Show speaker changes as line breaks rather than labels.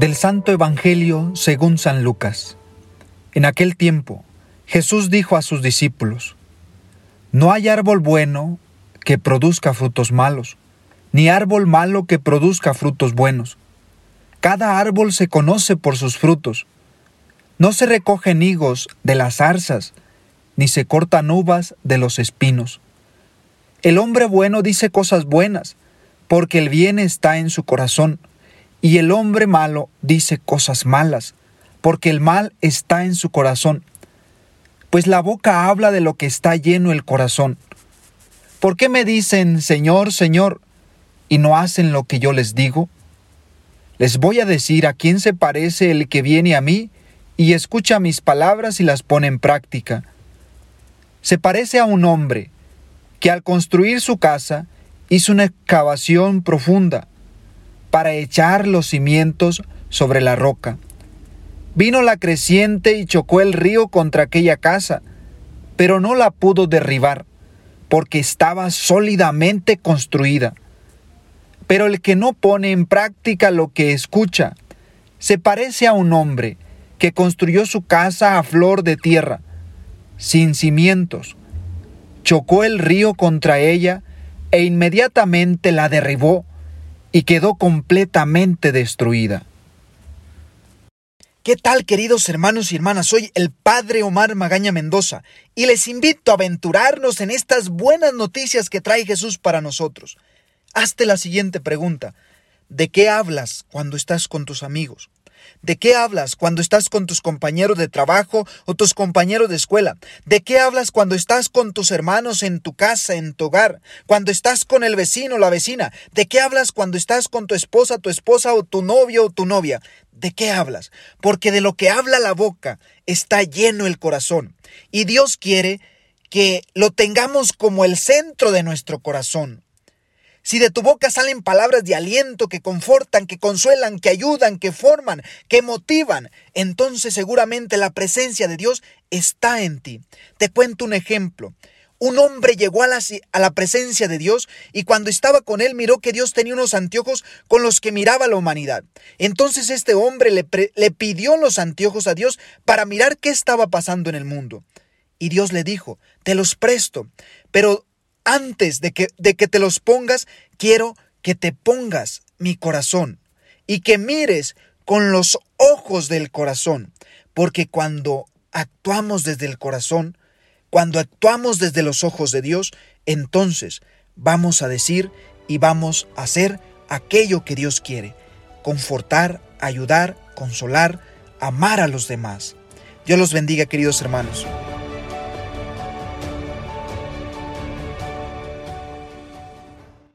Del Santo Evangelio según San Lucas. En aquel tiempo, Jesús dijo a sus discípulos, No hay árbol bueno que produzca frutos malos, ni árbol malo que produzca frutos buenos. Cada árbol se conoce por sus frutos. No se recogen higos de las zarzas, ni se cortan uvas de los espinos. El hombre bueno dice cosas buenas, porque el bien está en su corazón y el hombre malo dice cosas malas, porque el mal está en su corazón. Pues la boca habla de lo que está lleno el corazón. ¿Por qué me dicen, Señor, Señor, y no hacen lo que yo les digo? Les voy a decir a quién se parece el que viene a mí y escucha mis palabras y las pone en práctica. Se parece a un hombre que al construir su casa hizo una excavación profunda para echar los cimientos sobre la roca. Vino la creciente y chocó el río contra aquella casa, pero no la pudo derribar, porque estaba sólidamente construida. Pero el que no pone en práctica lo que escucha, se parece a un hombre que construyó su casa a flor de tierra, sin cimientos. Chocó el río contra ella e inmediatamente la derribó y quedó completamente destruida.
¿Qué tal queridos hermanos y hermanas? Soy el Padre Omar Magaña Mendoza y les invito a aventurarnos en estas buenas noticias que trae Jesús para nosotros. Hazte la siguiente pregunta. ¿De qué hablas cuando estás con tus amigos? ¿De qué hablas cuando estás con tus compañeros de trabajo o tus compañeros de escuela? ¿De qué hablas cuando estás con tus hermanos en tu casa, en tu hogar? Cuando estás con el vecino o la vecina? ¿De qué hablas cuando estás con tu esposa, tu esposa o tu novio o tu novia? ¿De qué hablas? Porque de lo que habla la boca está lleno el corazón. Y Dios quiere que lo tengamos como el centro de nuestro corazón. Si de tu boca salen palabras de aliento que confortan, que consuelan, que ayudan, que forman, que motivan, entonces seguramente la presencia de Dios está en ti. Te cuento un ejemplo. Un hombre llegó a la, presencia de Dios y cuando estaba con él miró que Dios tenía unos anteojos con los que miraba la humanidad. Entonces este hombre le, le pidió los anteojos a Dios para mirar qué estaba pasando en el mundo. Y Dios le dijo, te los presto, pero antes de que, de que te los pongas, quiero que te pongas mi corazón y que mires con los ojos del corazón, porque cuando actuamos desde el corazón, cuando actuamos desde los ojos de Dios, entonces vamos a decir y vamos a hacer aquello que Dios quiere, confortar, ayudar, consolar, amar a los demás. Dios los bendiga, queridos hermanos.